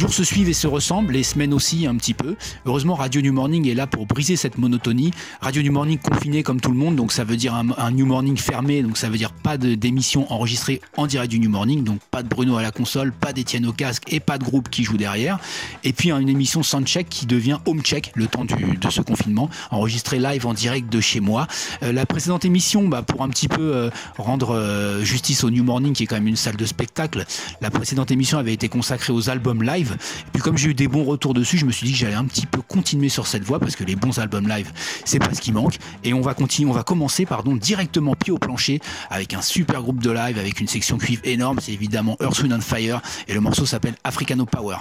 joue se suivent et se ressemblent, les semaines aussi un petit peu. Heureusement, Radio New Morning est là pour briser cette monotonie. Radio New Morning confiné comme tout le monde, donc ça veut dire un, New Morning fermé, donc ça veut dire pas d'émission enregistrée en direct du New Morning, donc pas de Bruno à la console, pas d'Etienne au casque et pas de groupe qui joue derrière. Et puis une émission soundcheck qui devient home check le temps de ce confinement, enregistrée live en direct de chez moi. Euh, la précédente émission, bah, pour un petit peu euh, rendre euh, justice au New Morning, qui est quand même une salle de spectacle, la précédente émission avait été consacrée aux albums live. Et puis comme j'ai eu des bons retours dessus, je me suis dit que j'allais un petit peu continuer sur cette voie parce que les bons albums live, c'est pas ce qui manque. Et on va continuer, on va commencer pardon directement pied au plancher avec un super groupe de live avec une section cuivre énorme. C'est évidemment Earth, Wind and Fire et le morceau s'appelle Africano Power.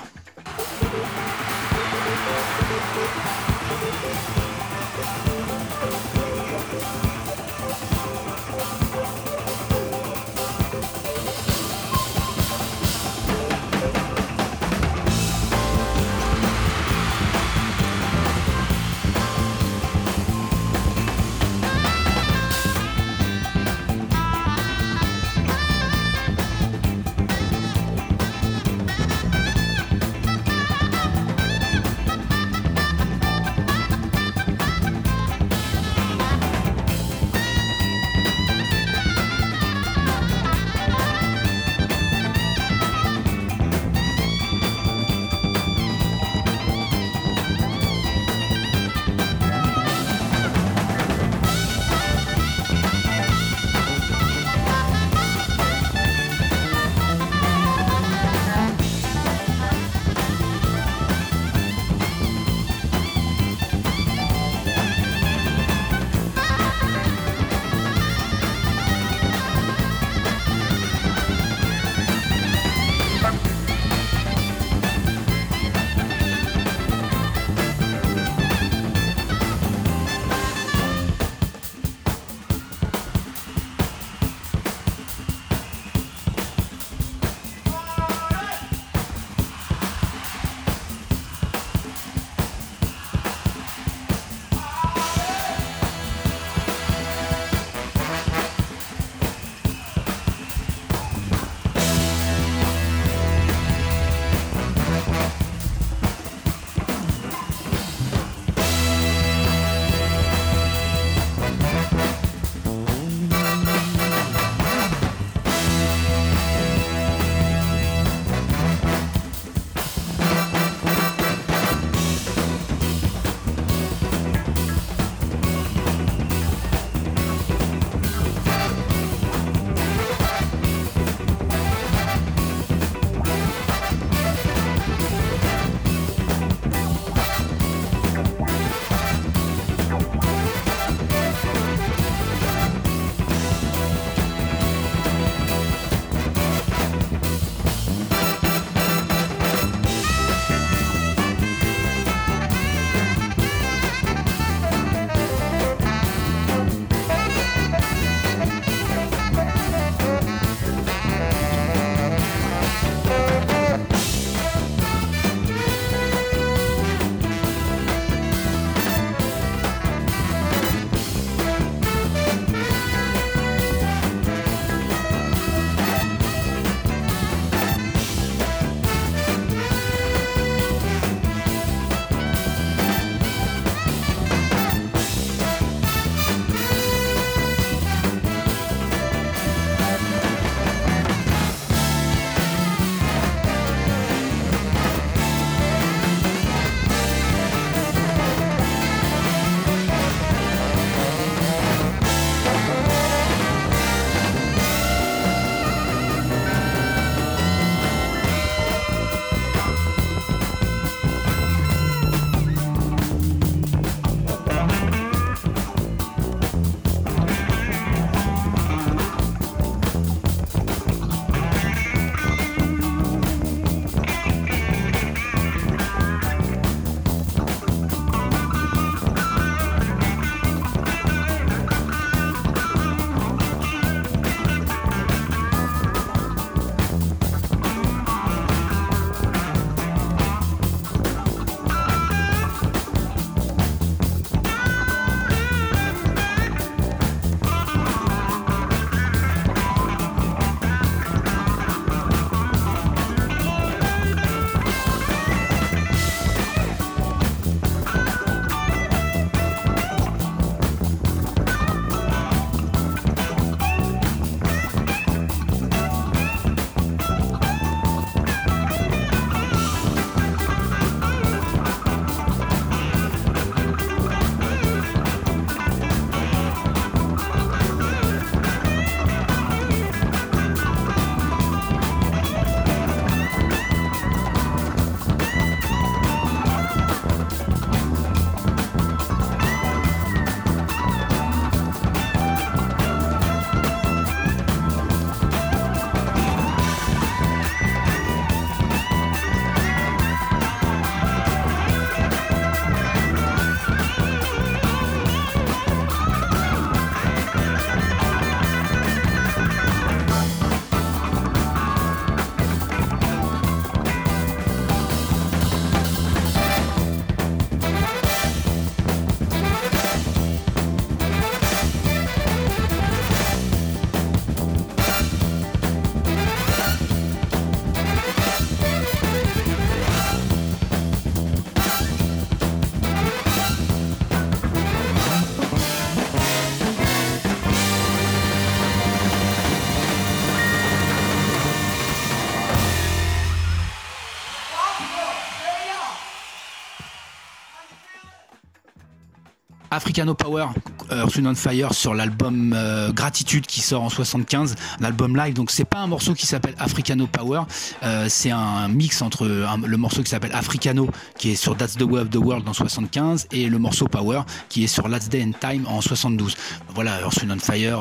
Africano Power, Earth Wind Fire sur l'album euh, Gratitude qui sort en 75, un album live. Donc c'est pas un morceau qui s'appelle Africano Power, euh, c'est un mix entre le morceau qui s'appelle Africano qui est sur That's the Way of the World en 75 et le morceau Power qui est sur Last Day and Time en 72. Voilà, Earth Wind Fire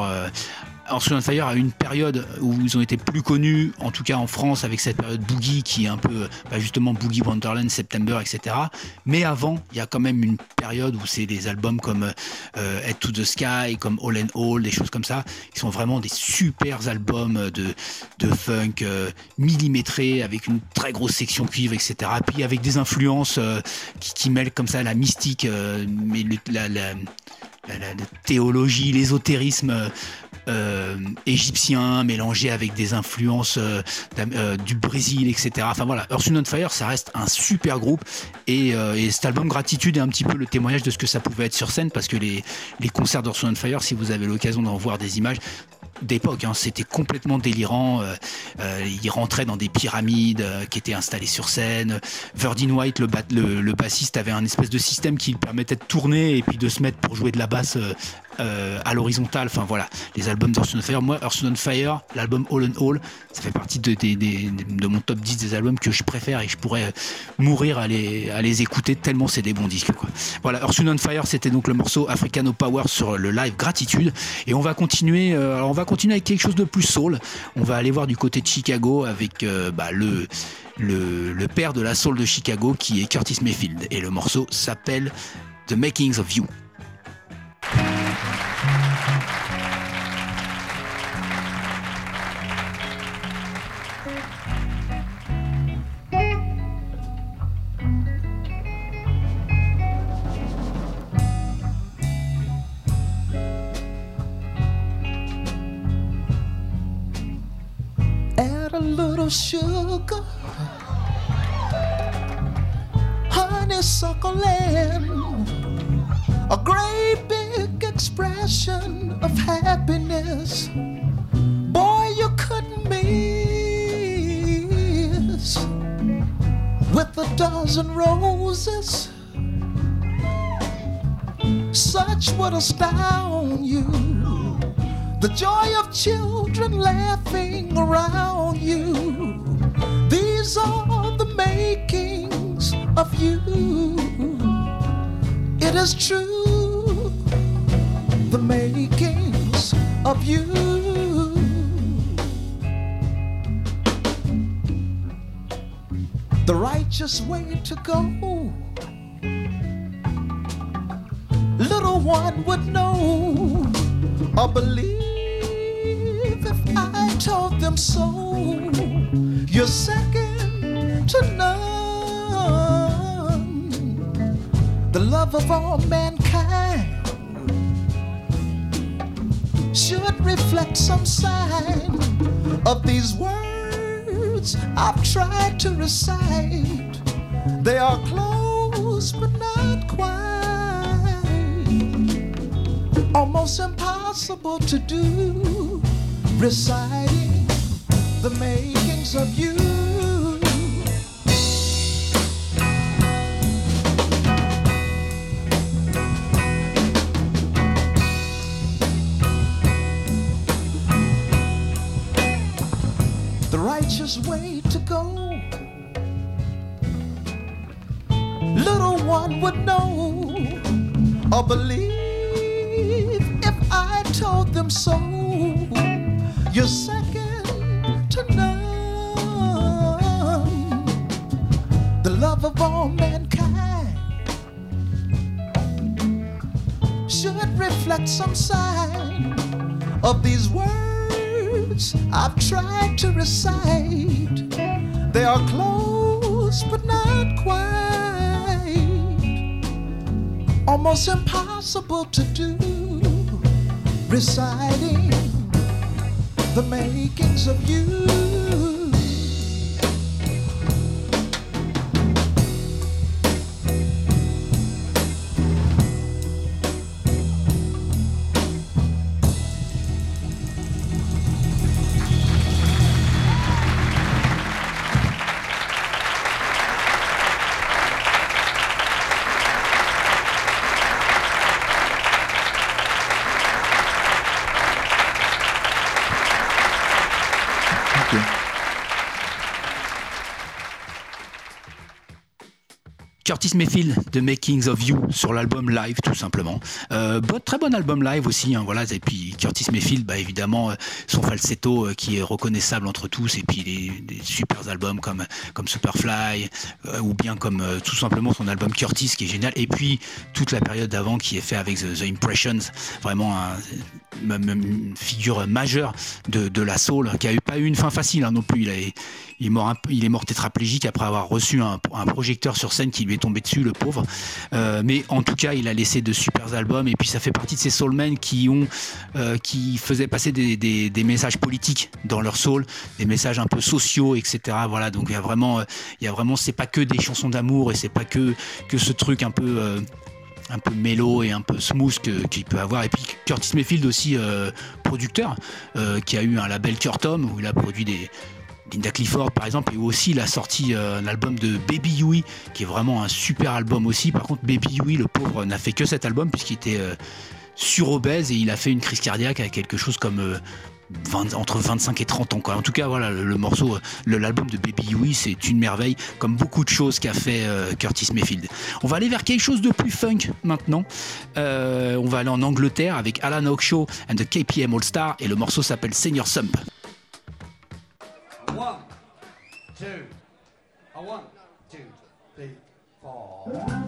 Earth, Fire a une période où ils ont été plus connus, en tout cas en France, avec cette période Boogie qui est un peu, bah, justement Boogie Wonderland, September, etc. Mais avant, il y a quand même une période où c'est des albums comme euh, Head to the Sky, comme All and All, des choses comme ça, qui sont vraiment des super albums de, de funk euh, millimétrés, avec une très grosse section cuivre, etc. Puis avec des influences euh, qui, mêlent comme ça la mystique, mais la, la, théologie, l'ésotérisme euh, égyptien mélangé avec des influences euh, euh, du Brésil, etc. Enfin voilà, Earth, on Fire, ça reste un super groupe et, cet album Gratitude est un petit peu le témoignage de ce que ça pouvait être sur scène parce que les, concerts d'Earth, on Fire, si vous avez l'occasion d'en voir des images, d'époque. Hein. C'était complètement délirant. Euh, euh, il rentrait dans des pyramides qui étaient installées sur scène. Verdine White, le, le, bassiste, avait un espèce de système qui lui permettait de tourner et puis de se mettre pour jouer de la basse à l'horizontale. Enfin voilà, les albums d'Earth Fire. Moi, Earth Fire, l'album All and All, ça fait partie de, mon top 10 des albums que je préfère et je pourrais mourir à les, écouter tellement c'est des bons disques. Voilà, Earth Fire, c'était donc le morceau Africano Power sur le live Gratitude. Et on va continuer, alors on va continuer avec quelque chose de plus soul. On va aller voir du côté de Chicago avec euh, bah, le, le, père de la soul de Chicago qui est Curtis Mayfield. Et le morceau s'appelle The Makings of You. Sugar, honeysuckle land, a great big expression of happiness. Boy, you couldn't miss. With a dozen roses. Such would astound you. The joy of children laughing around you. These are the makings of you. It is true, the makings of you. The righteous way to go. Little one would know or believe told them so. You're second to none. The love of all mankind should reflect some sign of these words I've tried to recite. They are close, but not quite. Almost impossible to do reciting the makings of you. The righteous way to go. Little one would know or believe if I told them so. You're second to none. The love of all mankind should reflect some sign of these words I've tried to recite. They are close, but not quite. Almost impossible to do. Reciting the makings of you. Curtis Mayfield de Makings of You sur l'album live tout simplement. Euh, très bon album live aussi, hein, voilà. Et puis Curtis Mayfield, bah, évidemment, euh, son falsetto euh, qui est reconnaissable entre tous, et puis des, des super albums comme, Superfly, ou bien comme tout simplement son album Curtis qui est génial. Et puis toute la période d'avant qui est fait avec The, Impressions, vraiment une figure majeure de, la soul, qui a eu, pas eu une fin facile hein, non plus. Il, est mort, tétraplégique après avoir reçu un, projecteur sur scène qui lui est tombé dessus, le pauvre. Euh, mais en tout cas, il a laissé de super albums et puis ça fait partie de ces soulmen qui euh, faisaient passer des, messages politiques dans leur soul, des messages un peu sociaux, etc. Voilà, donc il y a vraiment, il y a vraiment, c'est pas que des chansons d'amour et c'est pas que ce truc un peu euh, et un peu smooth qu'il peut avoir. Et puis Curtis Mayfield aussi euh, producteur, qui a eu un label Curtom où il a produit des, Linda Clifford par exemple, et aussi il a sorti euh, un album de Baby Yui, qui est vraiment un super album aussi. Par contre, Baby Yui, le pauvre, n'a fait que cet album puisqu'il était euh, sur-obèse et il a fait une crise cardiaque avec quelque chose comme euh, entre 25 et 30 ans. En tout cas, voilà, le, morceau, l'album de Baby Yui, c'est une merveille, comme beaucoup de choses qu'a fait Curtis Mayfield. On va aller vers quelque chose de plus funk maintenant. on va aller en Angleterre avec Alan Oakshaw and the KPM All Star et le morceau s'appelle Senior Sump. One, two, a one, two, three, four.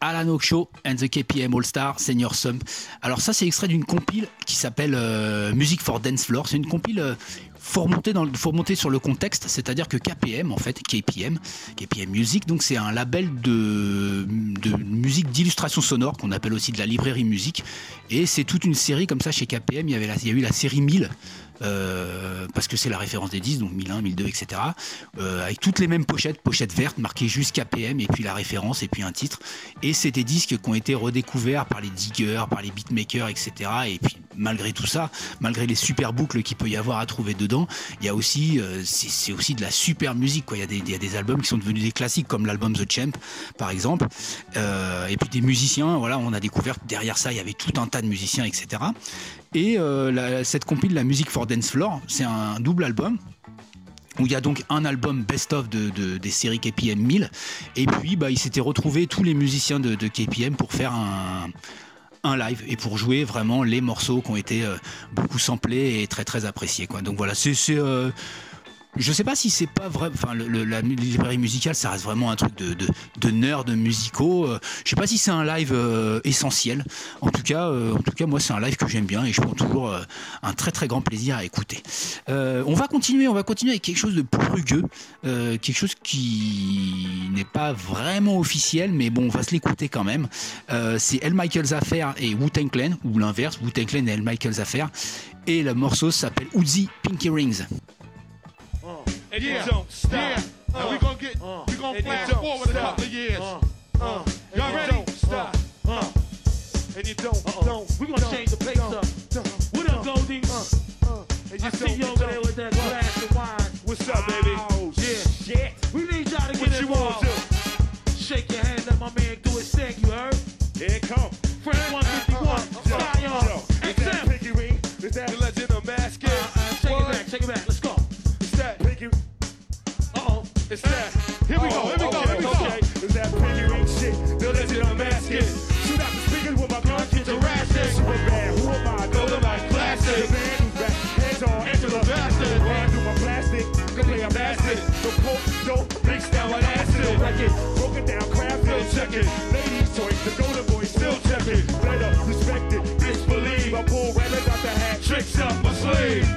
Alan Show and the KPM All Star Senior Sump. Alors ça c'est extrait d'une compile qui s'appelle euh, Music for Dance Floor. C'est une compile euh, sur le contexte, c'est-à-dire que KPM, en fait, KPM, KPM Music, donc c'est un label de, de musique d'illustration sonore qu'on appelle aussi de la librairie musique. Et c'est toute une série comme ça chez KPM. Il y, avait il y a eu la série 1000 parce que c'est la référence des disques, donc 1001, 1002, etc. avec toutes les mêmes pochettes, pochettes vertes marquées jusqu'à PM, et puis la référence, et puis un titre. Et c'est des disques qui ont été redécouverts par les diggers, par les beatmakers, etc. Et puis malgré tout ça, malgré les super boucles qu'il peut y avoir à trouver dedans, il y a aussi, c'est aussi de la super musique. Il, y a des, y a des albums qui sont devenus des classiques, comme l'album The Champ, par exemple. et puis des musiciens, voilà, on a découvert que derrière ça, il y avait tout un tas de musiciens, etc. Et euh, cette compil, la musique for Dance Floor, c'est un double album où il y a donc un album best-of de, des séries KPM 1000 et puis bah, il s'était retrouvé tous les musiciens de, KPM pour faire un, live et pour jouer vraiment les morceaux qui ont été euh, beaucoup samplés et très très appréciés. Donc voilà, c'est euh, je sais pas si c'est pas vrai. Enfin, le, la librairie musicale, ça reste vraiment un truc de, de, de musicaux. Euh, je sais pas si c'est un live euh, essentiel. En tout cas, euh, en tout cas, moi, c'est un live que j'aime bien et je prends toujours un très très grand plaisir à écouter. on va continuer, on va continuer avec quelque chose de plus rugueux, quelque chose qui n'est pas vraiment officiel, mais bon, on va se l'écouter quand même. c'est El Michael's Affair et Wu Tang Clan, ou l'inverse, Wu Tang Clan et El Michael's Affair. Et le morceau s'appelle Uzi Pinky Rings. And yeah. you don't stop. Yeah. Uh, and we gonna get, uh, we gonna flash forward stop. a couple of years. Uh, uh, Y'all ready? Don't stop. Uh, uh, and you don't, uh-oh. don't. We gonna don't, change the pace up. Don't, what up, Goldie? Uh, uh, and you I see you It's that. Here we go, here we go, here we go. Okay. Is that piggy ring shit? The legend unmask it. Shoot out the speakers with my gun, get it. Super bad, who am I? Go to my classic. The man who's back, hands on, Angela Bastard. Run through my plastic, go play a bastard. The poke, dope, mixed down with acid. Record, broken down, crab, still checking. Ladies' choice, the golden boy still checking. Better respect it, disbelieve. I pull rabbits out the hat, tricks up my sleeve.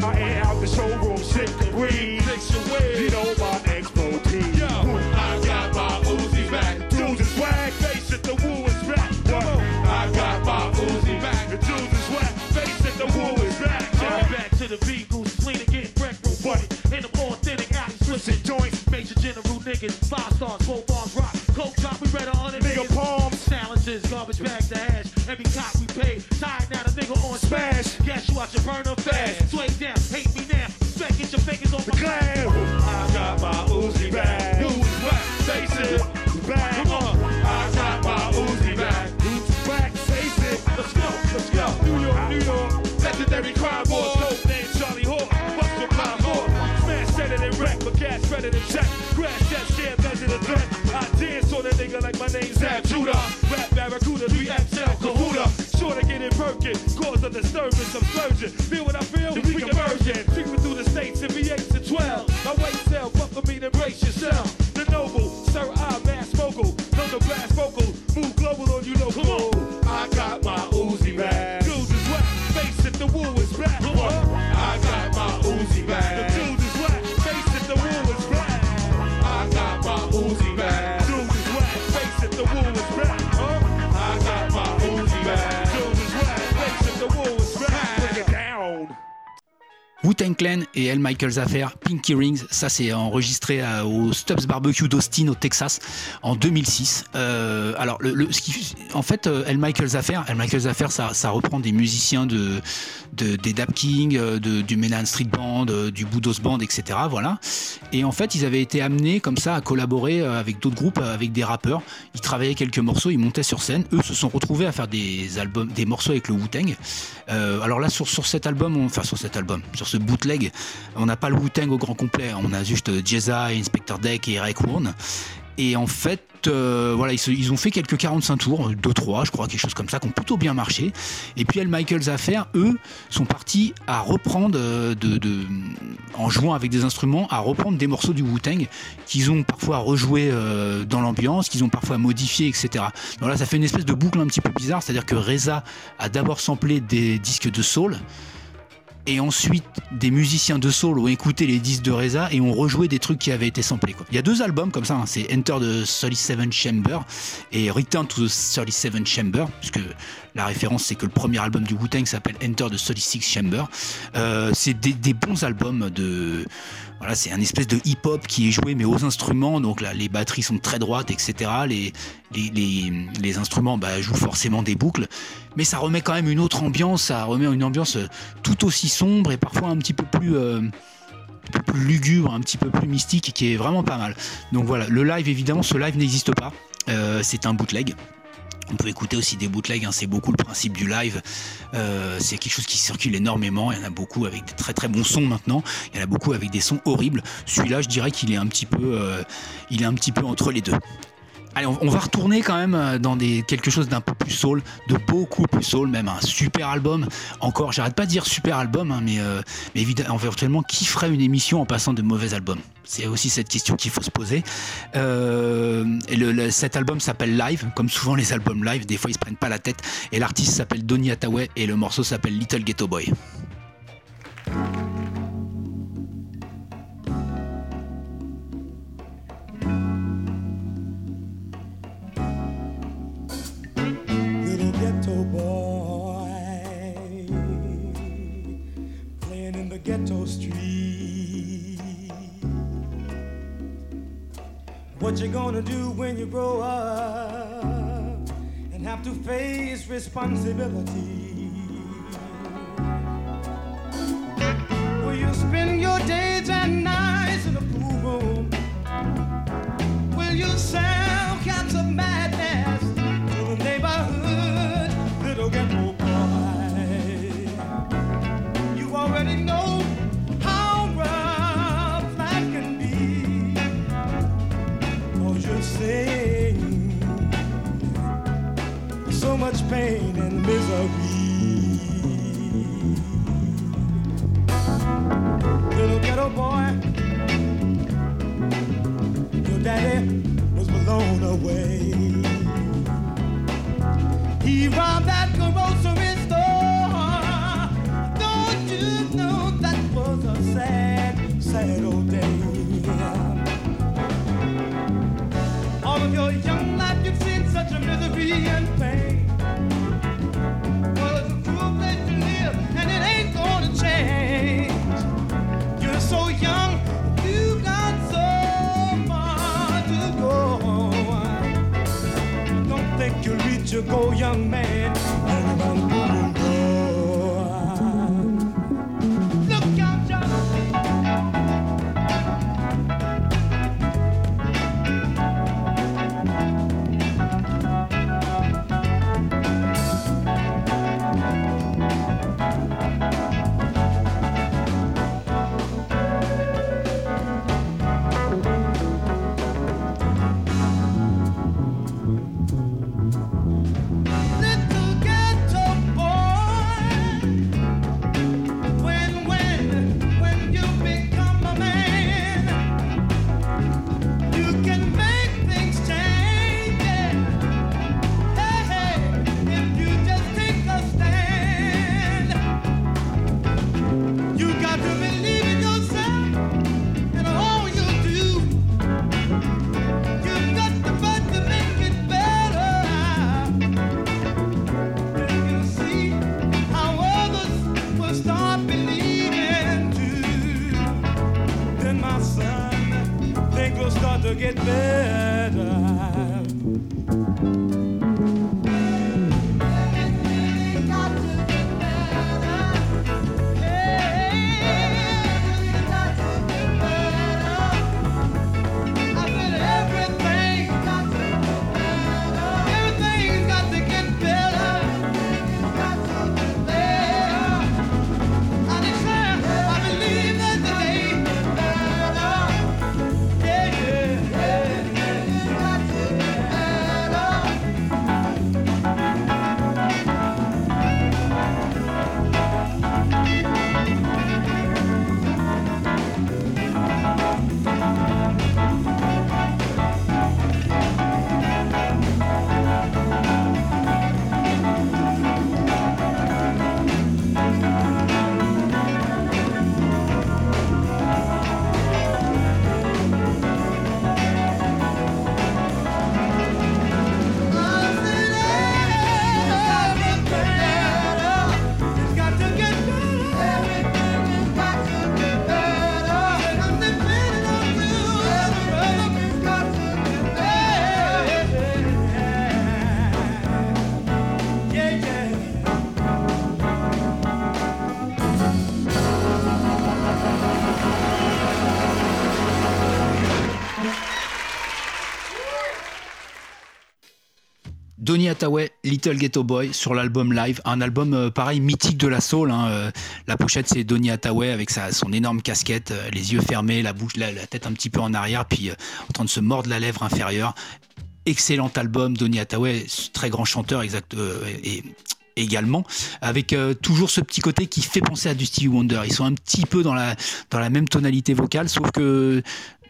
The beat, goose clean again, break room buddy. In the authentic alley, switching joints. Major general niggas, five stars, four bars rock. Coke drop, we read on it. Nigga palms. Challenges, garbage bags to hash. Every cop cash better check. Crash that shit, measure the threat. I dance on a nigga like my name's Zab Judah. Michael's Affair, Pinky Rings, ça c'est enregistré au Stubbs Barbecue d'Austin au Texas en 2006. Euh, alors ce qui, en fait El euh, Michael's Affair, El Michael's Affair ça, reprend des musiciens de, de des Dap King, euh, du Menan Street Band, du Boudos Band, etc. Voilà. Et en fait ils avaient été amenés comme ça à collaborer avec d'autres groupes, avec des rappeurs. Ils travaillaient quelques morceaux, ils montaient sur scène. Eux se sont retrouvés à faire des albums, des morceaux avec le Wu-Tang. alors là sur, sur cet album, enfin sur cet album, sur bootleg. On n'a pas le Wu-Tang au grand complet. On a juste Jeza, Inspector Deck et Eric Warren. Et en fait, euh, voilà, ils, ont fait quelques 45 tours, 2-3, je crois, quelque chose comme ça, qui ont plutôt bien marché. Et puis, El Michael's Affair, eux, sont partis à reprendre, euh, en jouant avec des instruments, à reprendre des morceaux du Wu-Tang qu'ils ont parfois rejoué euh, dans l'ambiance, qu'ils ont parfois modifié, etc. Donc là, ça fait une espèce de boucle un petit peu bizarre, c'est-à-dire que Reza a d'abord samplé des disques de soul et ensuite des musiciens de soul ont écouté les disques de Reza et ont rejoué des trucs qui avaient été samplés. Quoi. Il y a deux albums comme ça, hein. c'est Enter the 37 Chamber et Return to the 37 Chamber, puisque la référence c'est que le premier album du Wu-Tang s'appelle Enter the 36 Chamber. Euh, c'est des, des, bons albums de... C'est un espèce de hip-hop qui est joué mais aux instruments, donc là les batteries sont très droites, etc. Les, instruments bah, jouent forcément des boucles, mais ça remet quand même une autre ambiance, ça remet une ambiance tout aussi sombre et parfois un petit peu plus, euh, lugubre, un petit peu plus mystique, qui est vraiment pas mal. Donc voilà, le live évidemment, ce live n'existe pas, euh, c'est un bootleg. On peut écouter aussi des bootlegs, hein, c'est beaucoup le principe du live. Euh, c'est quelque chose qui circule énormément. Il y en a beaucoup avec des très très bons sons maintenant. Il y en a beaucoup avec des sons horribles. Celui-là, je dirais qu'il est un euh, est un petit peu entre les deux. Allez, on, va retourner quand même euh, dans quelque chose d'un peu plus soul, de beaucoup plus soul, même un super album. Encore, j'arrête pas de dire super album, hein, mais, euh, évidemment, virtuellement, qui ferait une émission en passant de mauvais albums? C'est aussi cette question qu'il faut se poser. Euh, cet album s'appelle Live, comme souvent les albums live, des fois ils se prennent pas la tête. Et l'artiste s'appelle Donny Hathaway et le morceau s'appelle Little Ghetto Boy. What you gonna do when you grow up and have to face responsibility? Will you spend your days and nights in a pool room? Will you sell cats of madness to the neighborhood much pain and misery. Little ghetto boy, your daddy was blown away. He robbed that grocery store. Don't you know that was a sad, sad old day? All of your young life you've seen such a misery and pain. You go, young man, Donny Hathaway, Little Ghetto Boy sur l'album Live, un album euh, pareil mythique de la soul. Hein, euh, la pochette c'est Donny Hathaway avec sa, son énorme casquette, euh, les yeux fermés, la bouche, la, tête un petit peu en arrière, puis en train de se mordre la lèvre inférieure. Excellent album, Donny Hathaway, très grand chanteur exact et également, avec toujours ce petit côté qui fait penser à du Stevie Wonder. Ils sont un petit peu dans dans la même tonalité vocale, sauf que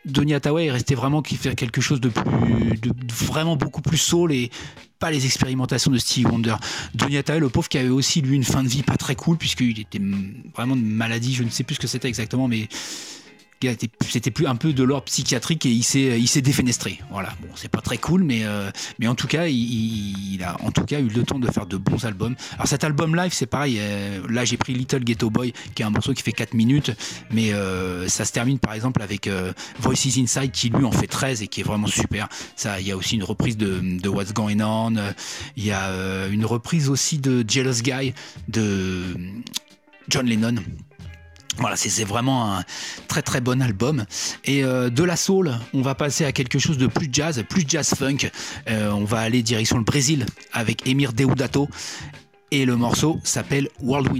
Donny Hathaway est resté vraiment qui fait quelque chose de plus, de, vraiment beaucoup plus soul et pas les expérimentations de Stevie Wonder. Donny Hathaway, le pauvre qui avait aussi lui une fin de vie pas très cool puisqu'il était vraiment de maladie, je ne sais plus ce que c'était exactement, mais c'était plus un peu de l'ordre psychiatrique et il s'est défenestré. Voilà, bon, c'est pas très cool, mais euh, en tout cas, il, a en tout cas eu le temps de faire de bons albums. Alors cet album live, c'est pareil. Euh, là, j'ai pris Little Ghetto Boy, qui est un morceau qui fait 4 minutes, mais euh, ça se termine par exemple avec Voices Inside, qui lui en fait 13 et qui est vraiment super. Ça, il y a aussi une reprise de, de What's Going On. Il y a une reprise aussi de Jealous Guy de John Lennon voilà, c'est vraiment un très très bon album. Et euh, de la soul, on va passer à quelque chose de plus jazz, plus jazz funk. Euh, on va aller direction le Brésil avec Emir Deodato. Et le morceau s'appelle World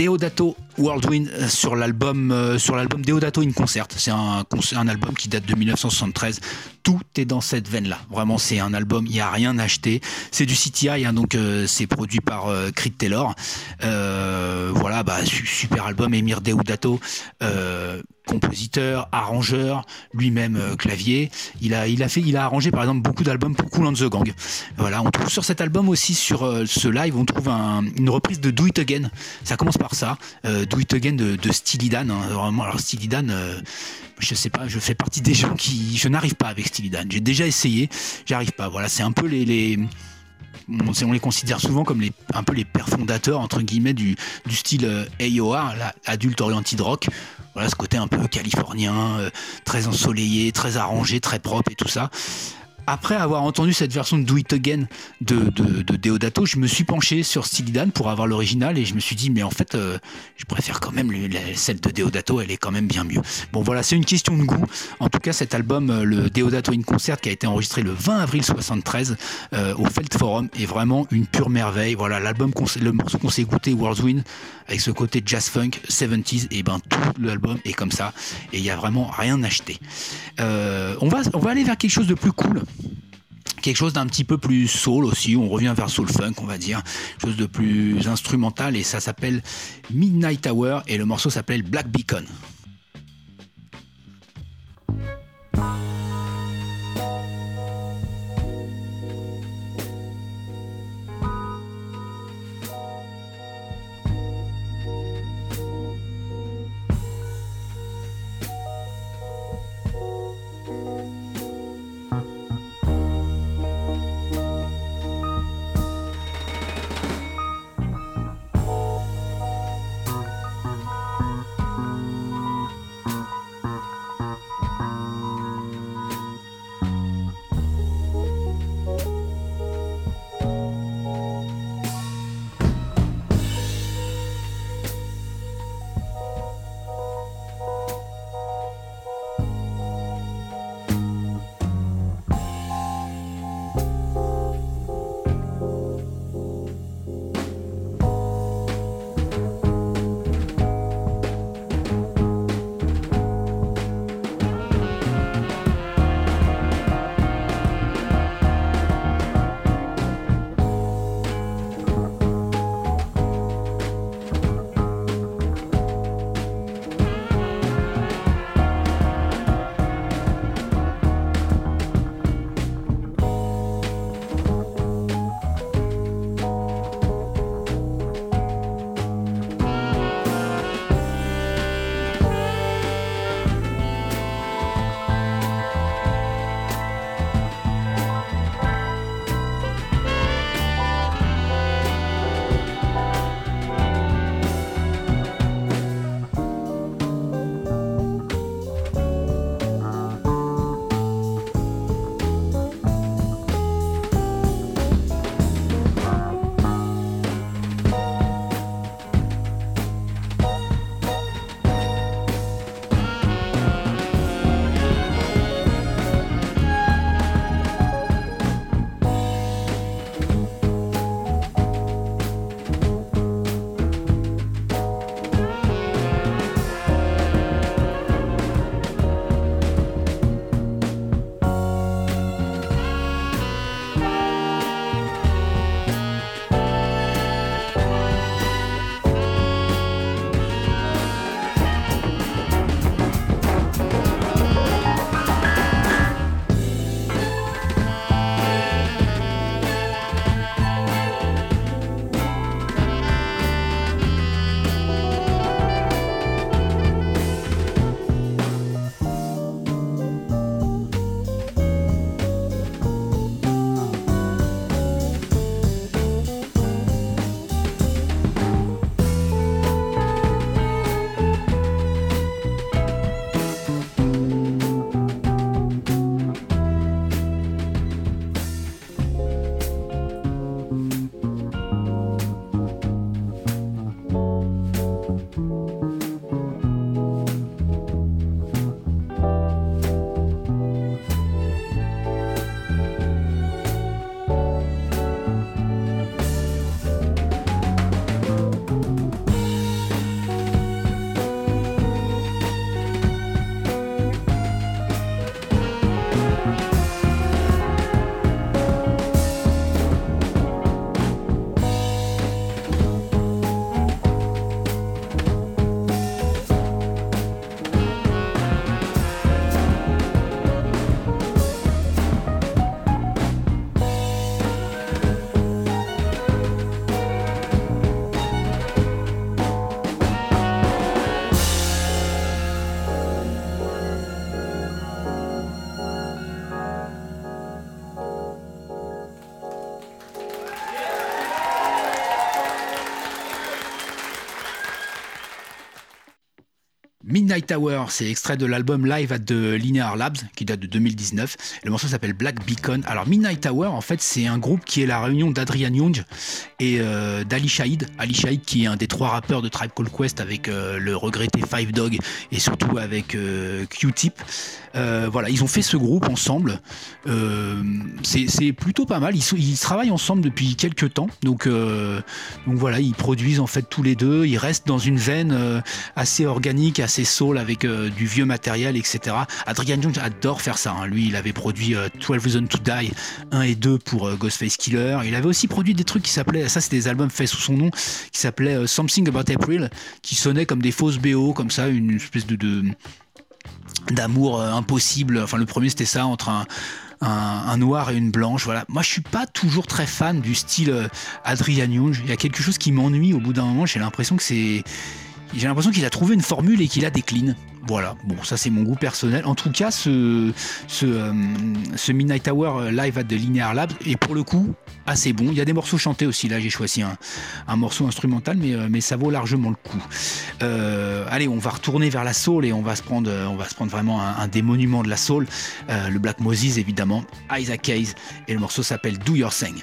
Deodato Worldwind euh, sur l'album euh, sur l'album Deodato in Concert. C'est un, album qui date de 1973. Tout est dans cette veine-là. Vraiment, c'est un album, il n'y a rien à acheter. C'est du CTI, hein, donc euh, c'est produit par Creed Taylor. voilà, bah, super album, Emir Deodato compositeur, arrangeur, lui-même euh, clavier. Il a, il a fait, il a arrangé par exemple beaucoup d'albums pour Cool and the Gang. Voilà, on trouve sur cet album aussi sur euh, ce live, on trouve une reprise de Do It Again. Ça commence par ça, euh, Do It Again de, de Steely Dan. Hein. alors Steely Dan. je sais pas, je fais partie des gens qui, je n'arrive pas avec Steely Dan. J'ai déjà essayé, j'arrive pas. Voilà, c'est un peu les, les on, les considère souvent comme les, un peu les pères fondateurs entre guillemets du, du style AOR, l'adulte oriented rock. Voilà ce côté un peu californien, euh, très ensoleillé, très arrangé, très propre et tout ça après avoir entendu cette version de Do It Again de, de, Deodato, je me suis penché sur Steely Dan pour avoir l'original et je me suis dit, mais en fait, euh, je préfère quand même celle de Deodato, elle est quand même bien mieux. Bon, voilà, c'est une question de goût. En tout cas, cet album, euh, le Deodato in Concert, qui a été enregistré le 20 avril 73 euh, au Felt Forum, est vraiment une pure merveille. Voilà, l'album, le morceau qu'on s'est écouté, World's Wind, avec ce côté jazz funk, 70s, et ben tout l'album est comme ça et il n'y a vraiment rien acheté. on, va, on va aller vers quelque chose de plus cool quelque chose d'un petit peu plus soul aussi, on revient vers soul funk on va dire, chose de plus instrumental et ça s'appelle Midnight Hour. Et le morceau s'appelle Black Beacon. Midnight Hour, c'est extrait de l'album Live at the Linear Labs qui date de 2019. Le morceau s'appelle Black Beacon. Alors Midnight Hour, en fait, c'est un groupe qui est la réunion d'Adrian Young et euh, d'Ali Shahid. Ali Shahid qui est un des trois rappeurs de Tribe Called Quest avec euh, le regretté Five Dog et surtout avec euh, voilà, ils ont fait ce groupe ensemble. c'est plutôt pas mal. Ils, travaillent ensemble depuis quelques temps. Donc, donc voilà, ils produisent en fait tous les deux. Ils restent dans une veine assez organique, assez soul avec euh, du vieux matériel, etc. Adrian Jones adore faire ça. Hein. Lui, il avait produit 12 euh, Reasons to Die 1 et 2 pour euh, Ghostface Killer. Il avait aussi produit des trucs qui s'appelaient, ça c'est des albums faits sous son nom, qui s'appelaient Something About April, qui sonnaient comme des fausses BO, comme ça, une espèce de, d'amour impossible. Enfin, le premier c'était ça entre un, noir et une blanche. Voilà. Moi, je suis pas toujours très fan du style Adrian Young. Il y a quelque chose qui m'ennuie au bout d'un moment. J'ai l'impression que c'est j'ai l'impression qu'il a trouvé une formule et qu'il la décline. Voilà, bon, ça c'est mon goût personnel. En tout cas, ce, euh, Midnight Hour euh, live at the Linear Lab est pour le coup assez bon. Il y a des morceaux chantés aussi. Là, j'ai choisi un, morceau instrumental, mais, euh, mais ça vaut largement le coup. allez, on va retourner vers la soul et on va se prendre, on va se prendre vraiment un, des monuments de la soul, le Black Moses évidemment, Isaac Hayes, et le morceau s'appelle Do Your Thing.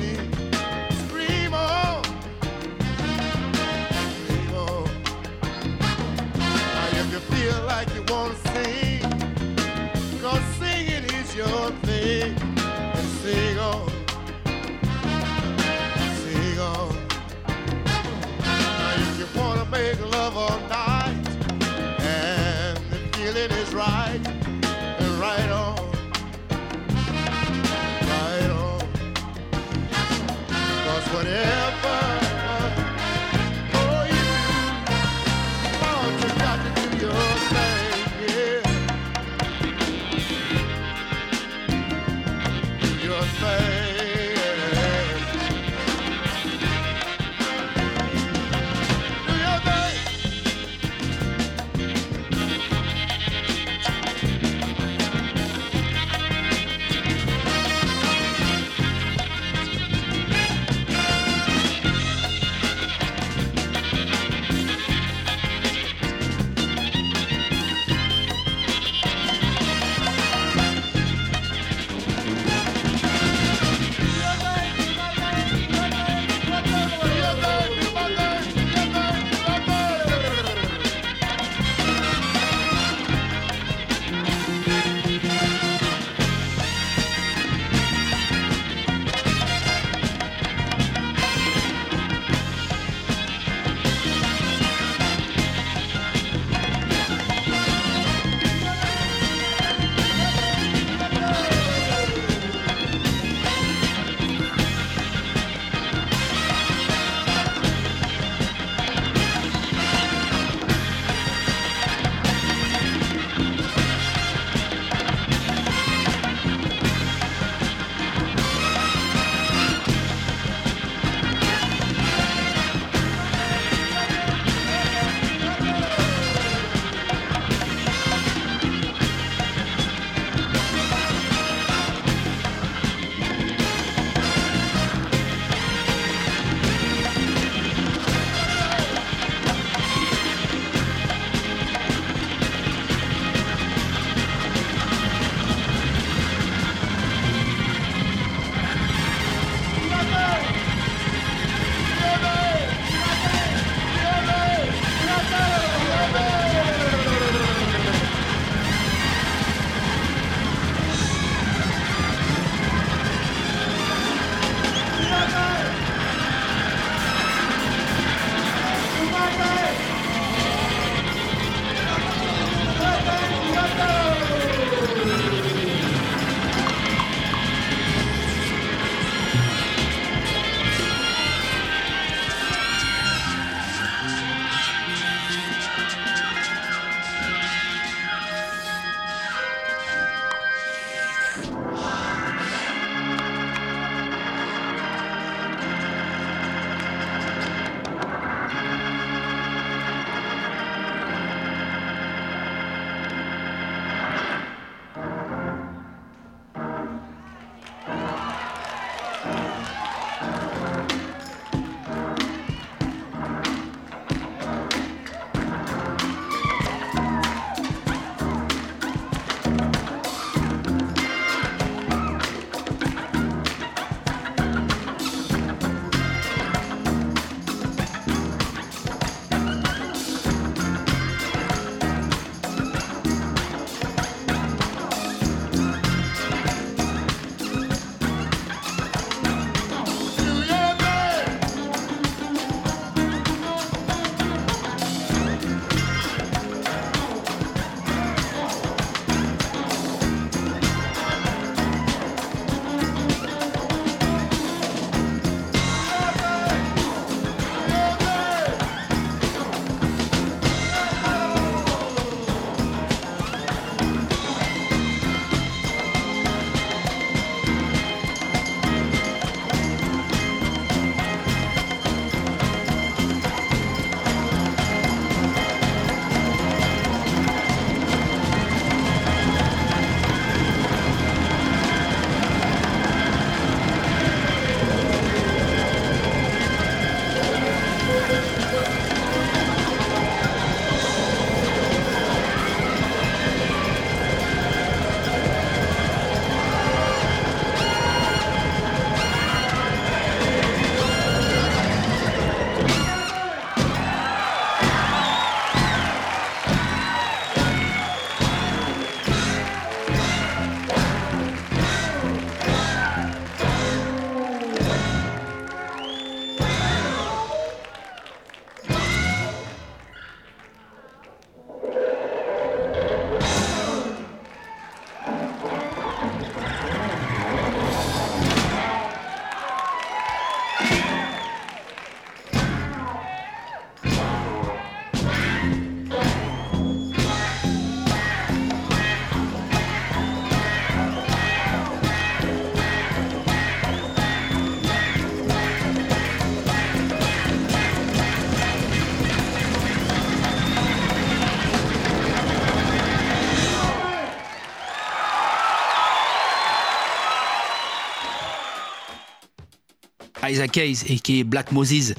Et qui est Black Moses,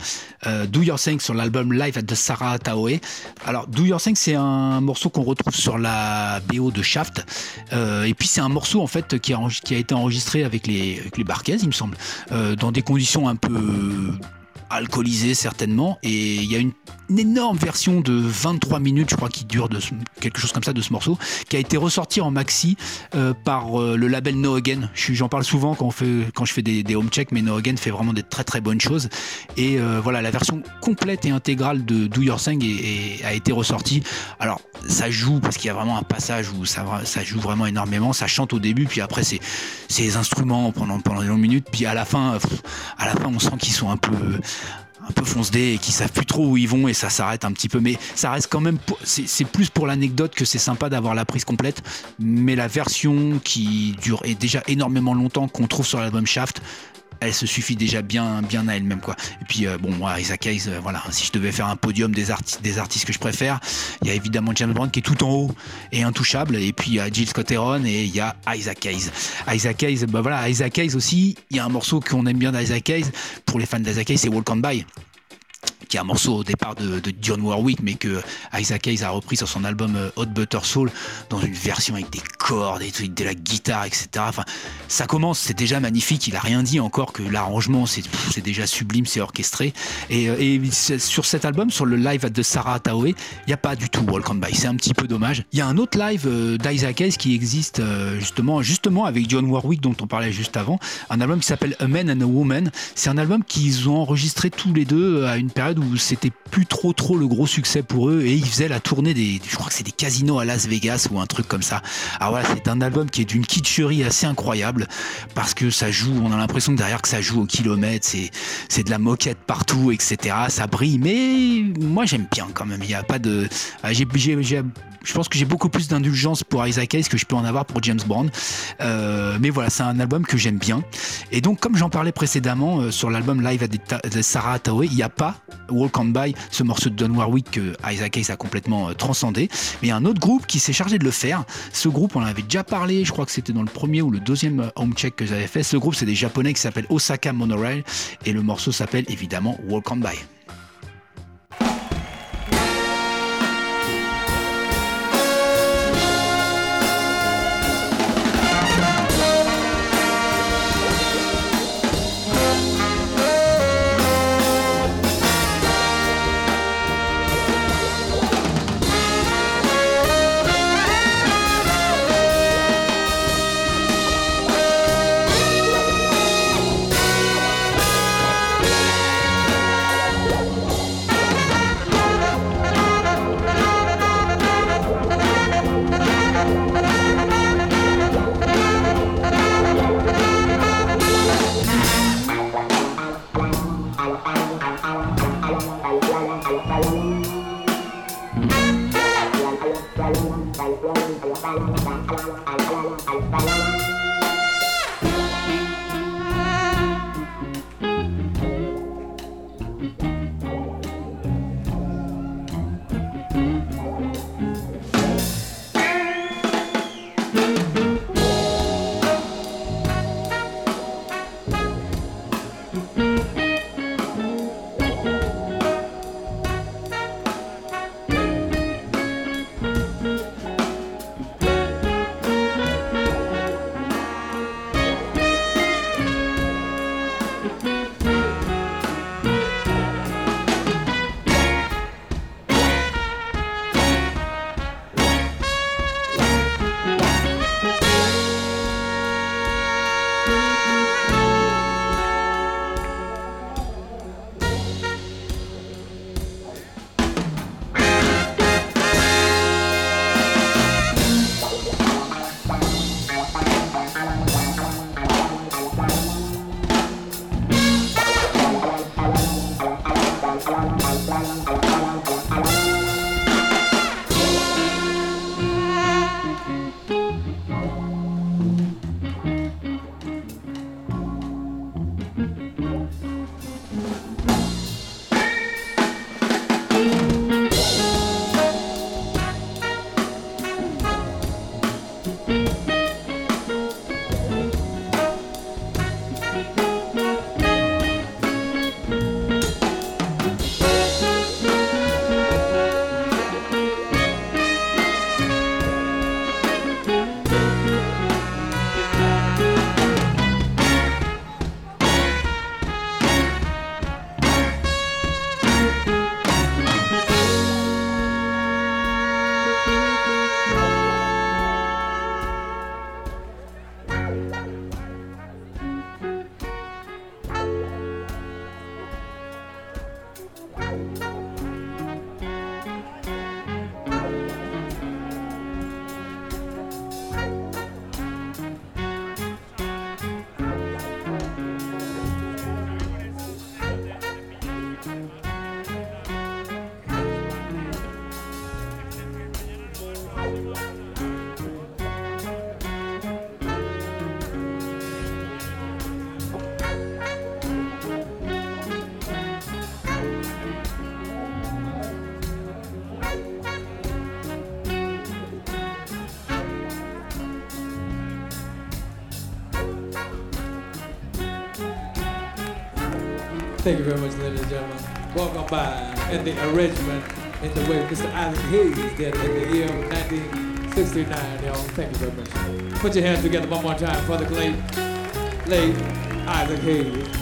euh, Do Your Thing sur l'album Live at the Sarah Taoe. Alors Do Your Thing c'est un morceau qu'on retrouve sur la BO de Shaft euh, et puis c'est un morceau en fait qui a, été enregistré avec les, avec il me semble, euh, dans des conditions un peu alcoolisé certainement. Et il y a une, énorme version de 23 minutes, je crois, qui dure de quelque chose comme ça de ce morceau, qui a été ressorti en maxi euh, par euh, le label No Again. J'en parle souvent quand, on fait, quand je fais des, home checks, mais No Again fait vraiment des très très bonnes choses. Et euh, voilà, la version complète et intégrale de Do Your Thing a été ressortie. Alors, ça joue parce qu'il y a vraiment un passage où ça, ça joue vraiment énormément. Ça chante au début, puis après, c'est les instruments pendant, pendant des longues minutes. Puis à la fin, à la fin on sent qu'ils sont un peu un peu fonce et qui savent plus trop où ils vont et ça s'arrête un petit peu. Mais ça reste quand même, c'est plus pour l'anecdote que c'est sympa d'avoir la prise complète. Mais la version qui dure et déjà énormément longtemps qu'on trouve sur l'album Shaft, elle se suffit déjà bien, bien à elle-même quoi. Et puis euh, bon moi Isaac Hayes, euh, voilà, si je devais faire un podium des artistes, des artistes que je préfère, il y a évidemment James Brown qui est tout en haut et intouchable, et puis il y a Jill Scott Heron et il y a Isaac Hayes. Isaac Hayes, bah voilà, Isaac Hayes aussi, il y a un morceau qu'on aime bien d'Isaac Hayes pour les fans d'Isaac Hayes, c'est Walk on By qui est un morceau au départ de, Dionne Warwick, mais que Isaac Hayes a repris sur son album euh, Hot Butter Soul dans une version avec des cordes, et de la guitare, etc. Enfin, ça commence, c'est déjà magnifique. Il a rien dit encore que l'arrangement, c'est déjà sublime, c'est orchestré. Et, euh, sur cet album, sur le live de Sarah Taoe, il n'y a pas du tout Walk on By. C'est un petit peu dommage. Il y a un autre live euh, d'Isaac Hayes qui existe justement, justement avec Dionne Warwick dont on parlait juste avant, un album qui s'appelle A Man and a Woman. C'est un album qu'ils ont enregistré tous les deux à une période où c'était plus trop trop le gros succès pour eux et ils faisaient la tournée des, je crois que c'est des casinos à Las Vegas ou un truc comme ça. Alors voilà, c'est un album qui est d'une kitscherie assez incroyable parce que ça joue, on a l'impression que derrière que ça joue au kilomètre, c'est, de la moquette partout, etc. Ça brille, mais moi j'aime bien quand même. Il n'y a pas de, j'ai, j'ai, je pense que j'ai beaucoup plus d'indulgence pour Isaac Hayes que je peux en avoir pour James Bond. Euh, mais voilà, c'est un album que j'aime bien. Et donc, comme j'en parlais précédemment euh, sur l'album Live de Sarah Taoe, il n'y a pas Walk on By, ce morceau de Don Warwick que Isaac Hayes a complètement euh, transcendé. Mais il y a un autre groupe qui s'est chargé de le faire. Ce groupe, on en avait déjà parlé, je crois que c'était dans le premier ou le deuxième home check que j'avais fait. Ce groupe, c'est des Japonais qui s'appellent Osaka Monorail et le morceau s'appelle évidemment Walk on By. Thank you very much, ladies and gentlemen. Welcome by in the arrangement in the way Mr. Isaac Hayes did in the year of 1969, y'all. Thank you very much. Put your hands together one more time for the late, late Isaac Hayes.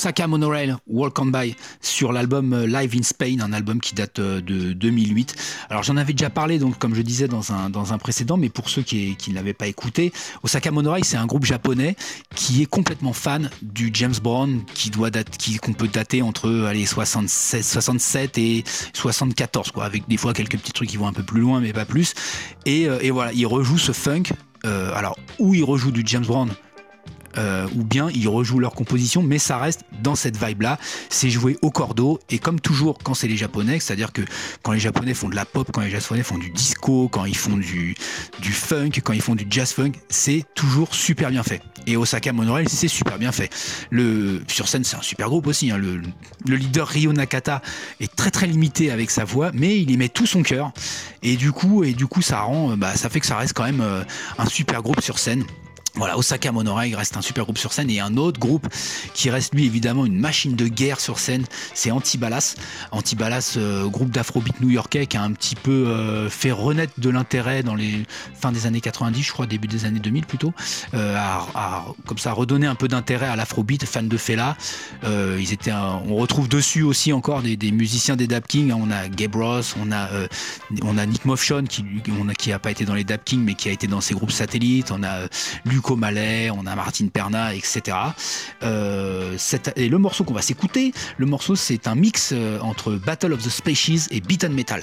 Osaka Monorail, Walk on By, sur l'album euh, Live in Spain, un album qui date euh, de 2008. Alors j'en avais déjà parlé, donc comme je disais dans un, dans un précédent, mais pour ceux qui, qui ne l'avaient pas écouté, Osaka Monorail, c'est un groupe japonais qui est complètement fan du James Brown, qui doit date, qui qu'on peut dater entre allez, 67, 67 et 74, quoi, avec des fois quelques petits trucs qui vont un peu plus loin, mais pas plus. Et, euh, et voilà, il rejoue ce funk. alors où il rejoue du James Brown euh, ou bien ils rejouent leur composition, mais ça reste dans cette vibe-là. C'est joué au cordeau, et comme toujours quand c'est les Japonais, c'est-à-dire que quand les Japonais font de la pop, quand les Japonais font du disco, quand ils font du, funk, quand ils font du jazz funk, c'est toujours super bien fait. Et Osaka Monorail, c'est super bien fait. Le, sur scène, c'est un super groupe aussi. hein. Le, le leader Ryo Nakata est très très limité avec sa voix, mais il y met tout son cœur. Et du coup, et du coup ça rend, euh, bah, ça fait que ça reste quand même euh, un super groupe sur scène. Voilà, Osaka Monorail reste un super groupe sur scène et un autre groupe qui reste lui évidemment une machine de guerre sur scène, c'est Antibalas. Antibalas, euh, groupe d'afrobeat new-yorkais qui a un petit peu euh, fait renaître de l'intérêt dans les fins des années 90, je crois, début des années 2000 plutôt, euh, à, à- comme ça redonner un peu d'intérêt à l'afrobeat, fan de Fela. Euh, ils étaient, on retrouve dessus aussi encore des, des musiciens des Dap King. hein. On a Gabe Ross, on a, euh, on a Nick Motion qui, on a, qui a pas été dans les Dap King mais qui a été dans ces groupes satellites. On a euh, On a Martin Perna, etc. Euh, et le morceau qu'on va s'écouter, le morceau c'est un mix euh, entre Battle of the Species et Beaten Metal.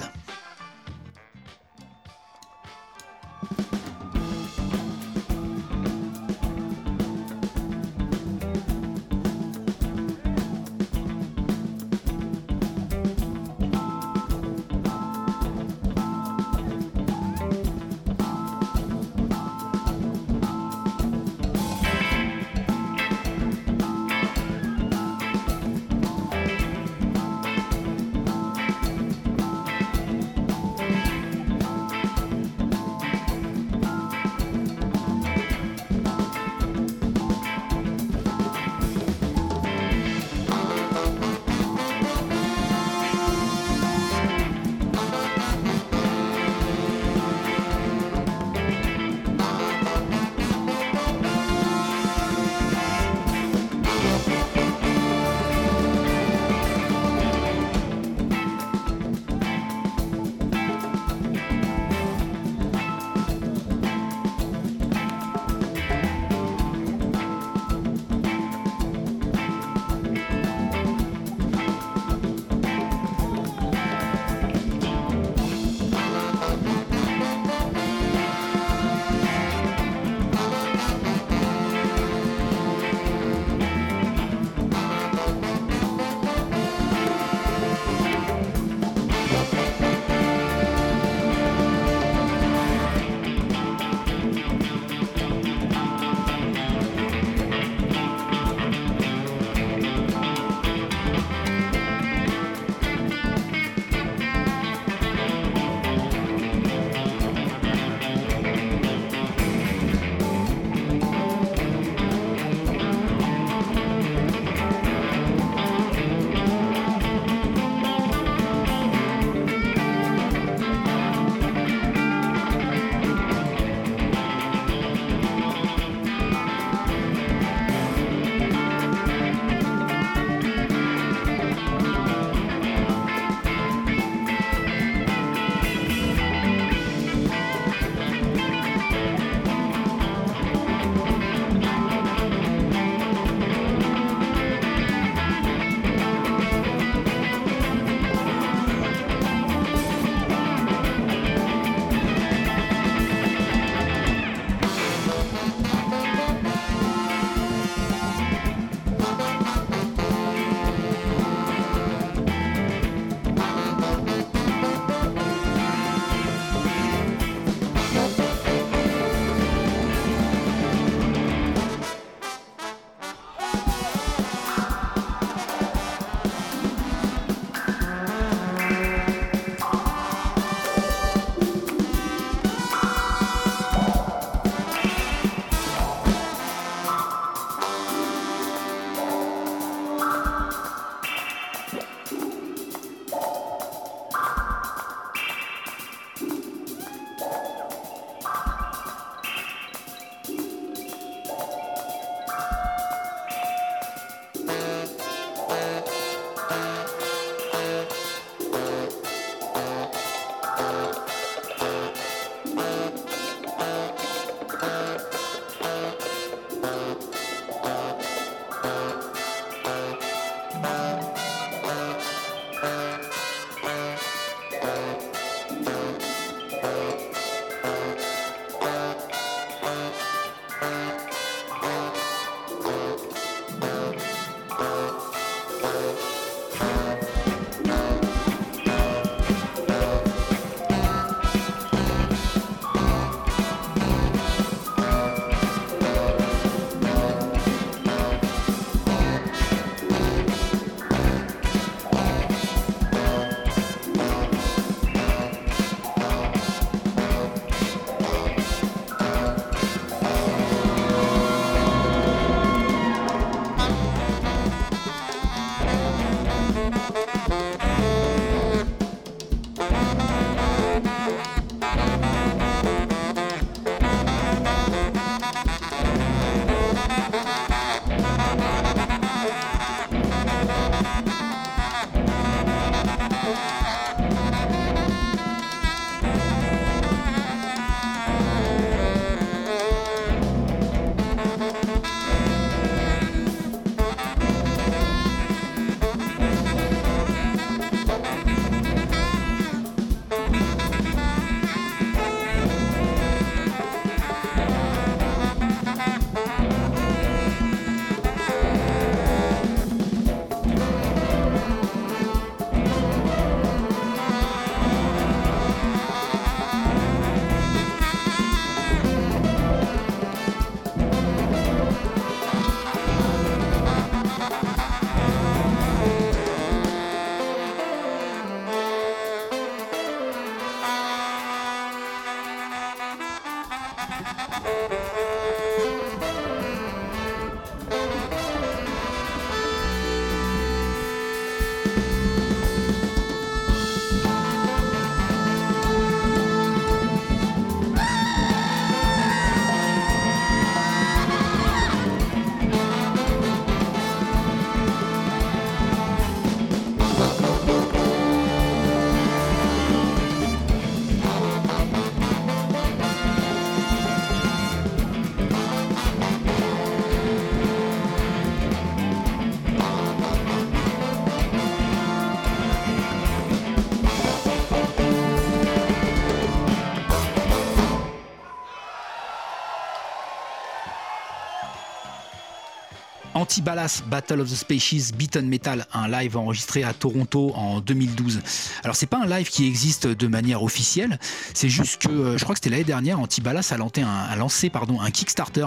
Anti-Ballas Battle of the Species Beaten Metal, un live enregistré à Toronto en 2012. Alors c'est pas un live qui existe de manière officielle, c'est juste que euh, je crois que c'était l'année dernière, Anti-Ballas a lancé, a lancé un Kickstarter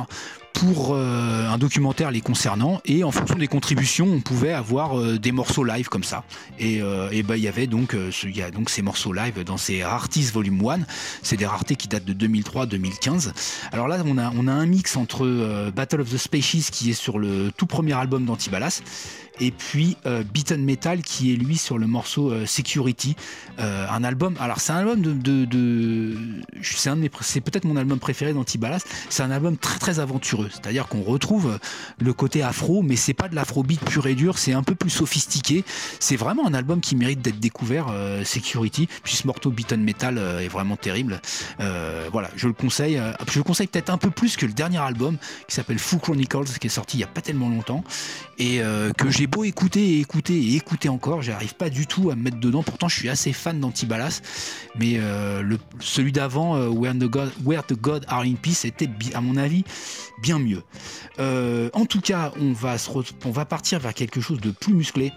pour euh, un documentaire les concernant. Et en fonction des contributions on pouvait avoir euh, des morceaux live comme ça. Et, euh, ben il y avait donc il y a donc ces morceaux live dans ces Rarities Volume 1 c'est des raretés qui datent de 2003-2015 alors là on a on a un mix entre Battle of the Species qui est sur le tout premier album d'Antibalas et puis euh, Beaten Metal qui est lui sur le morceau euh, Security, euh, un album. Alors c'est un album de, de, de c'est peut-être mon album préféré d'Antibalas. C'est un album très très aventureux, c'est-à-dire qu'on retrouve le côté afro, mais c'est pas de l'afrobeat pur et dur, c'est un peu plus sophistiqué. C'est vraiment un album qui mérite d'être découvert. Security, puis ce morceau Beaten Metal est vraiment terrible. voilà, je le conseille. je le conseille peut-être un peu plus que le dernier album qui s'appelle Full Chronicles, qui est sorti il y a pas tellement longtemps et que j'ai beau écouter et écouter et écouter encore, j'arrive pas du tout à me mettre dedans. Pourtant, je suis assez fan d'Antibalas, mais euh, le, celui d'avant, euh, Where, the God, Where the God Are in Peace, était, à mon avis, bien mieux. Euh, en tout cas, on va, se on partir vers quelque chose de plus musclé.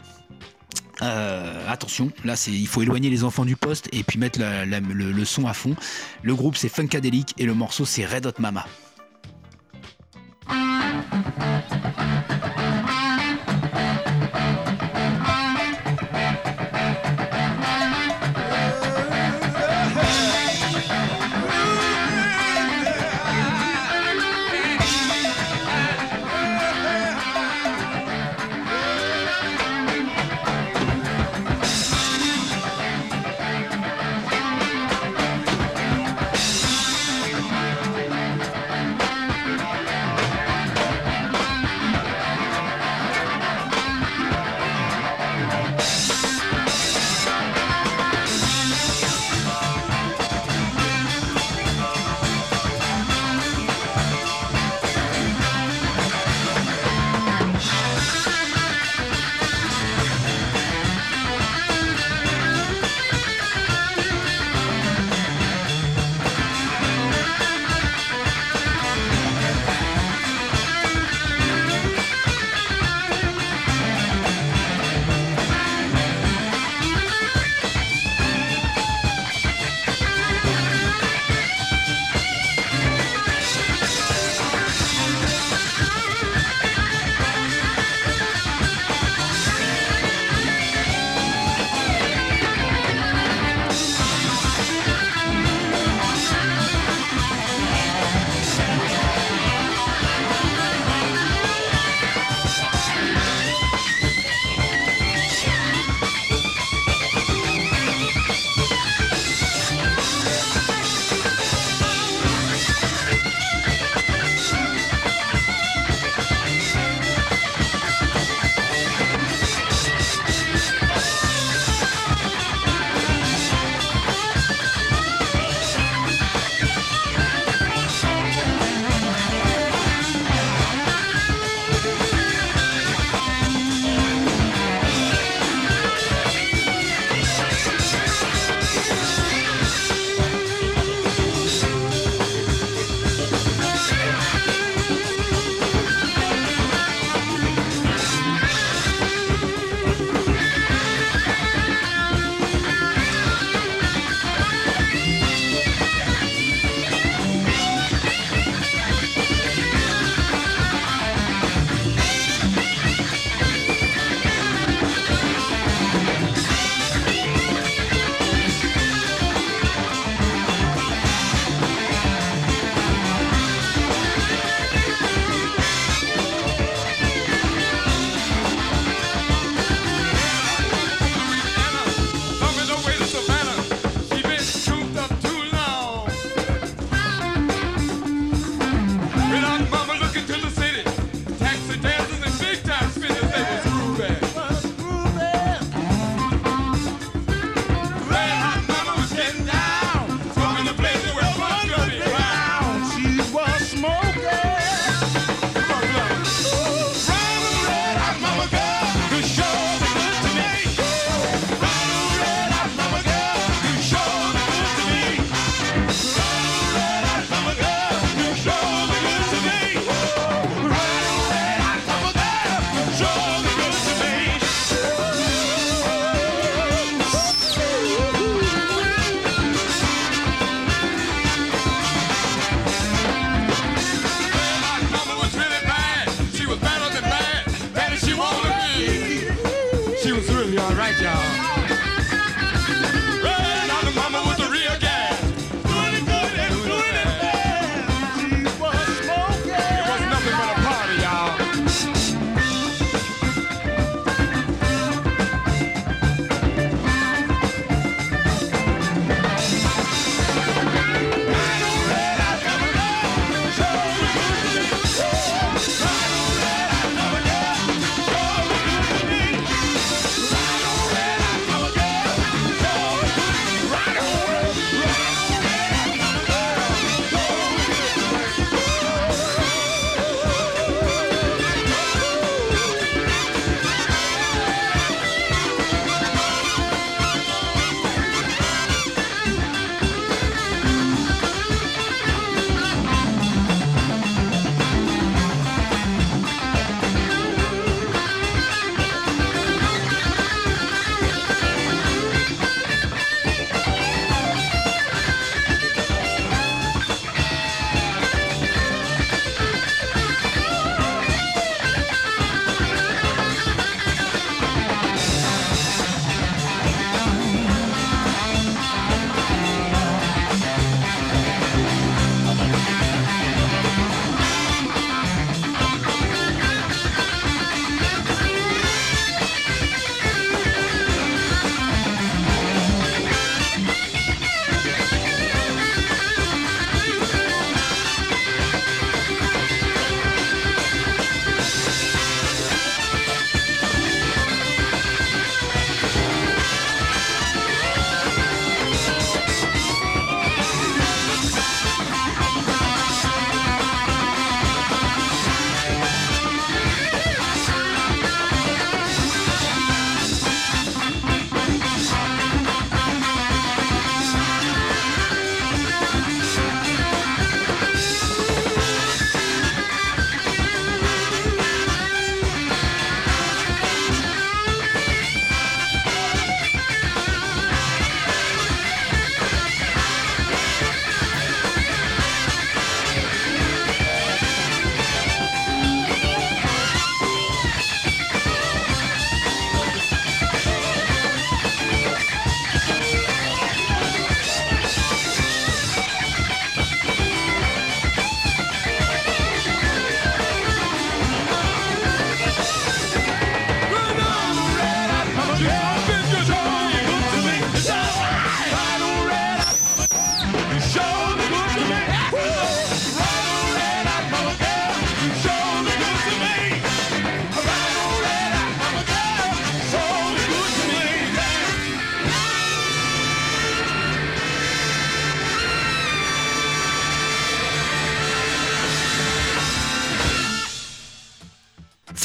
attention, là c'est il faut éloigner les enfants du poste et puis mettre le, le, son à fond. Le groupe c'est Funkadelic et le morceau c'est Red Hot Mama.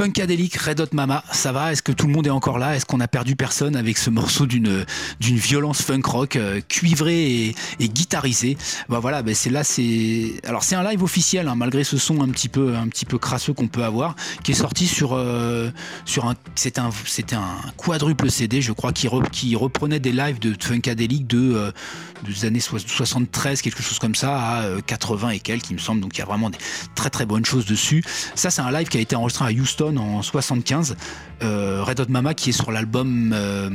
Funkadelic, Red Hot Mama, ça va? Est-ce que tout le monde est encore là? Est-ce qu'on a perdu personne avec ce morceau d'une d'une violence funk rock euh, cuivrée et, et guitarisée? Bah voilà, bah c'est là, c'est alors c'est un live officiel hein, malgré ce son un petit peu un petit peu crasseux qu'on peut avoir, qui est sorti sur euh, sur un c'était un c'était un quadruple CD, je crois, qui, qui reprenait des lives de Funkadelic de euh, des années 73, quelque chose comme ça, à 80 et quelques, il me semble. Donc il y a vraiment des très très bonnes choses dessus. Ça, c'est un live qui a été enregistré à Houston en 75. Euh, Red Hot Mama qui est sur l'album euh,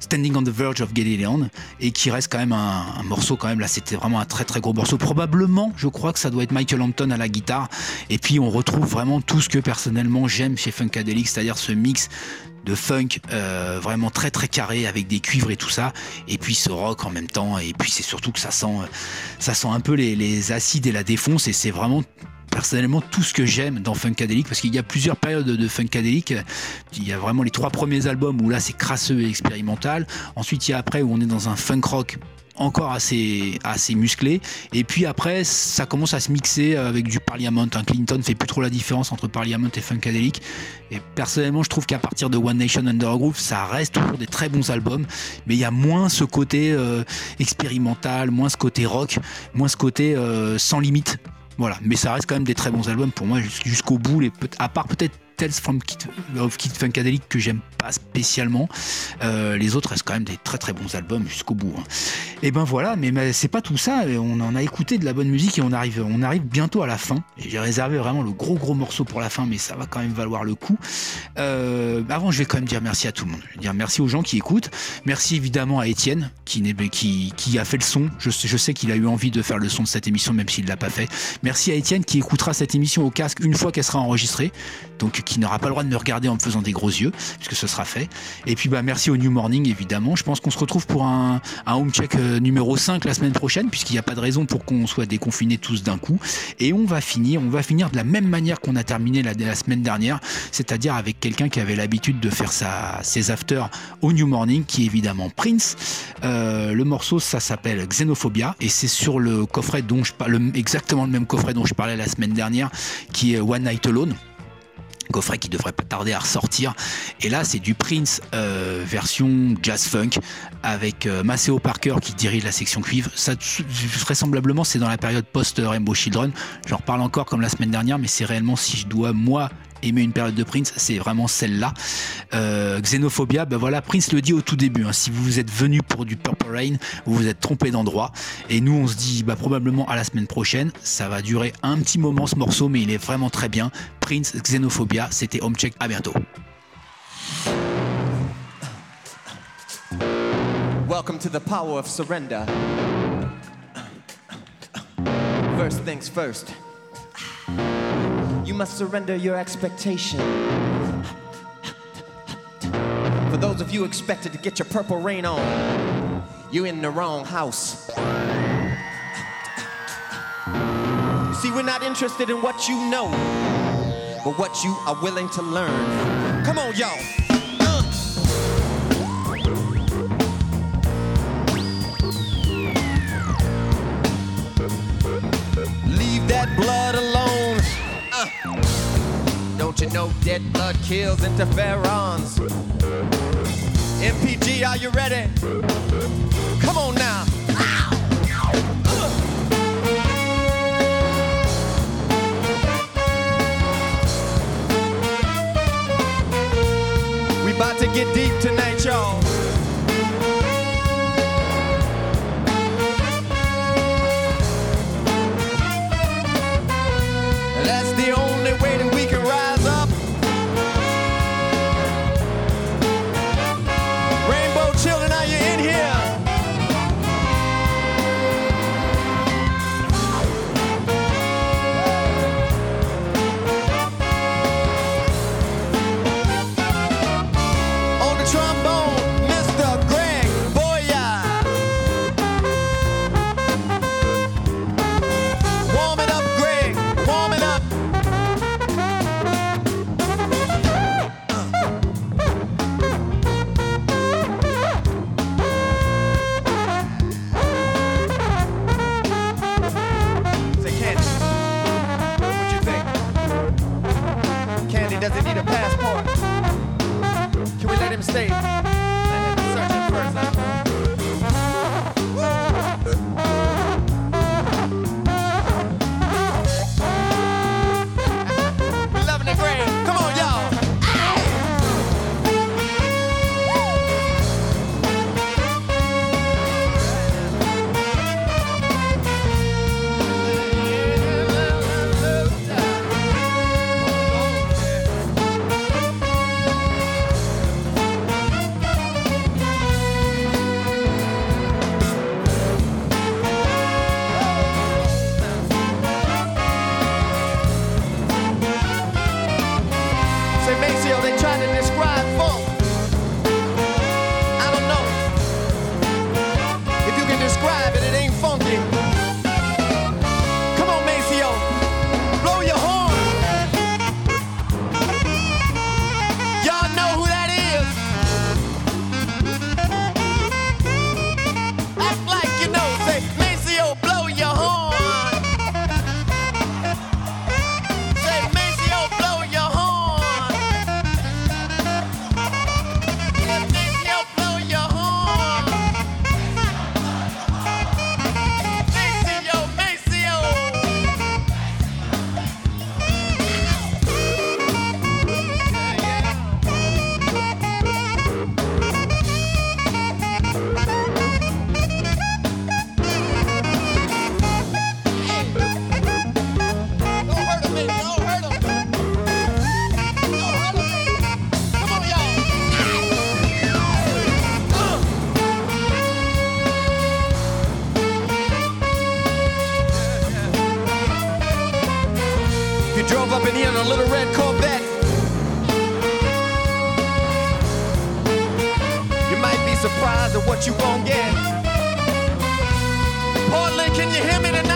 Standing on the Verge of Galilean et qui reste quand même un, morceau quand même. Là c'était vraiment un très très gros morceau. Probablement je crois que ça doit être Michael Hampton à la guitare. Et puis on retrouve vraiment tout ce que personnellement j'aime chez Funkadelic c'est-à-dire ce mix de funk euh, vraiment très très carré avec des cuivres et tout ça. Et puis ce rock en même temps. Et puis c'est surtout que ça sent ça sent un peu les acides et la défonce. Et c'est vraiment personnellement tout ce que j'aime dans Funkadelic parce qu'il y a plusieurs périodes de Funkadelic. Il y a vraiment les trois premiers albums où là c'est crasseux et expérimental. Ensuite il y a après où on est dans un funk rock encore assez, musclé. Et puis après, ça commence à se mixer avec du Parliament. Hein. Clinton fait plus trop la différence entre Parliament et Funkadelic. Et personnellement, je trouve qu'à partir de One Nation Under Groove, ça reste toujours des très bons albums. Mais il y a moins ce côté euh, expérimental, moins ce côté rock, moins ce côté euh, sans limite. Voilà, mais ça reste quand même des très bons albums pour moi jusqu'au bout. À part peut-être Tales from Kid, of Kid Funkadelic que j'aime pas spécialement. Euh, les autres restent quand même des très très bons albums jusqu'au bout. Hein. Et ben voilà, mais, c'est pas tout ça. On en a écouté de la bonne musique et on arrive, on arrive bientôt à la fin. J'ai réservé vraiment le gros gros morceau pour la fin, mais ça va quand même valoir le coup. Euh, avant, je vais quand même dire merci à tout le monde. Je vais dire merci aux gens qui écoutent. Merci évidemment à Étienne qui, qui, qui a fait le son. Je, je sais qu'il a eu envie de faire le son de cette émission, même s'il l'a pas fait. Merci à Étienne qui écoutera cette émission au casque une fois qu'elle sera enregistrée. Donc qui n'aura pas le droit de me regarder en me faisant des gros yeux, puisque ce sera fait. Et puis bah merci au New Morning évidemment. Je pense qu'on se retrouve pour un, home check euh, numéro 5 la semaine prochaine, puisqu'il n'y a pas de raison pour qu'on soit déconfinés tous d'un coup. Et on va finir, on va finir de la même manière qu'on a terminé la, la semaine dernière, c'est-à-dire avec quelqu'un qui avait l'habitude de faire sa, ses afters au New Morning, qui est évidemment Prince. Euh, le morceau, ça s'appelle Xenophobia, et c'est sur le coffret dont je parle, exactement le même coffret dont je parlais la semaine dernière, qui est One Night Alone coffret qui devrait pas tarder à ressortir. Et là, c'est du Prince euh, version jazz funk avec euh, Maceo Parker qui dirige la section cuivre. Ça, vraisemblablement, c'est dans la période post-Rainbow Children. J'en reparle encore comme la semaine dernière, mais c'est réellement si je dois, moi, aimer une période de Prince, c'est vraiment celle-là. Euh, Xenophobia, ben voilà, Prince le dit au tout début. Hein, si vous êtes venu pour du Purple Rain, vous vous êtes trompé d'endroit. Et nous, on se dit bah, probablement à la semaine prochaine. Ça va durer un petit moment ce morceau, mais il est vraiment très bien. Prince, Xenophobia, c'était Home Check. À bientôt. Welcome to the power of surrender. First things first. You must surrender your expectation. For those of you expected to get your purple rain on, you're in the wrong house. See, we're not interested in what you know, but what you are willing to learn. Come on, y'all. Leave that blood. Don't you know dead blood kills interferons? MPG, are you ready? Come on now. We about to get deep tonight, y'all. surprised at what you gon' get. Portland, can you hear me tonight?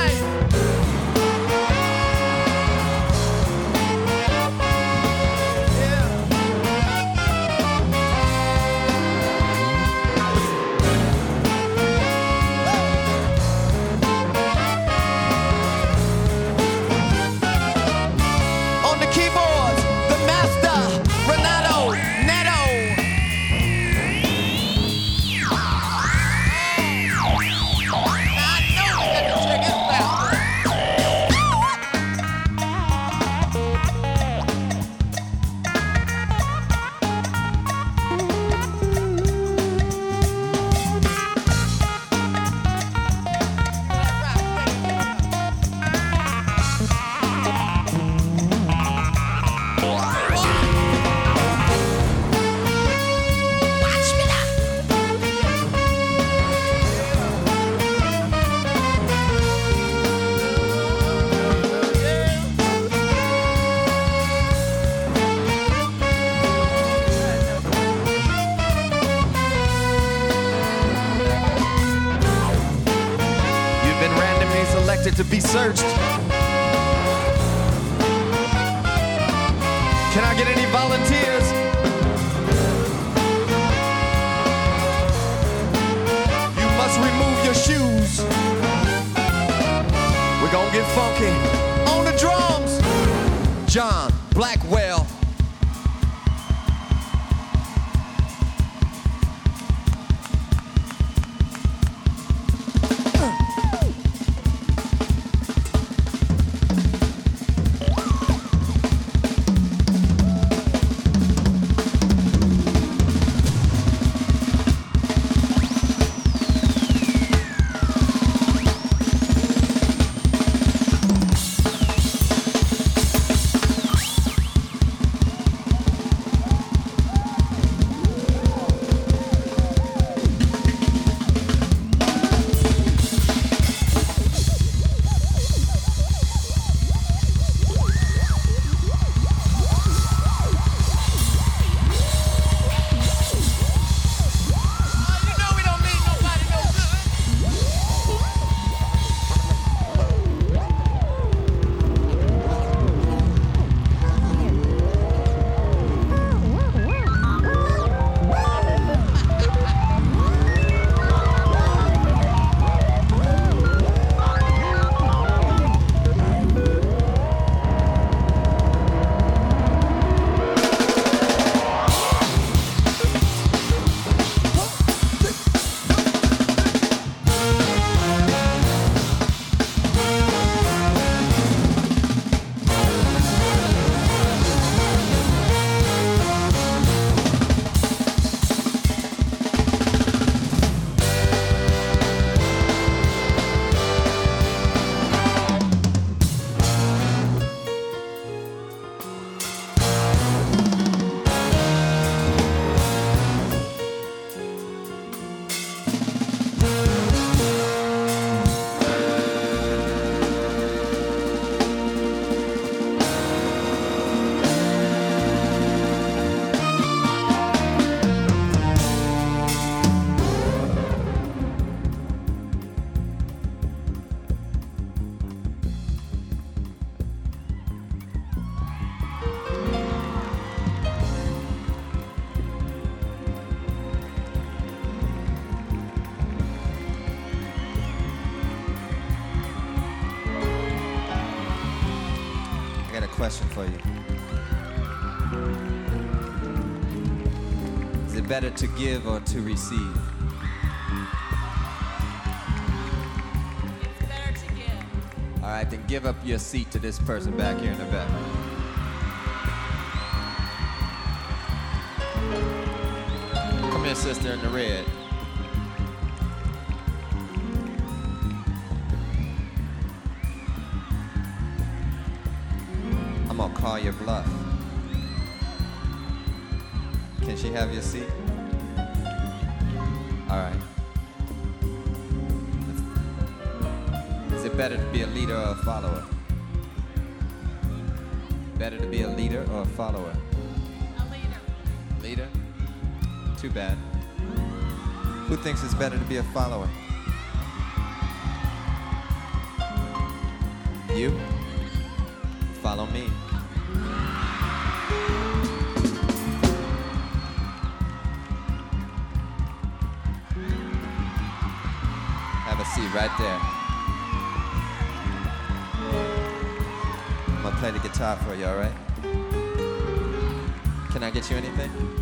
better to give or to receive? It's better to give. All right, then give up your seat to this person back here in the back. Come here, sister in the red. Better to be a follower? You? Follow me. Have a seat right there. I'm gonna play the guitar for you, alright? Can I get you anything?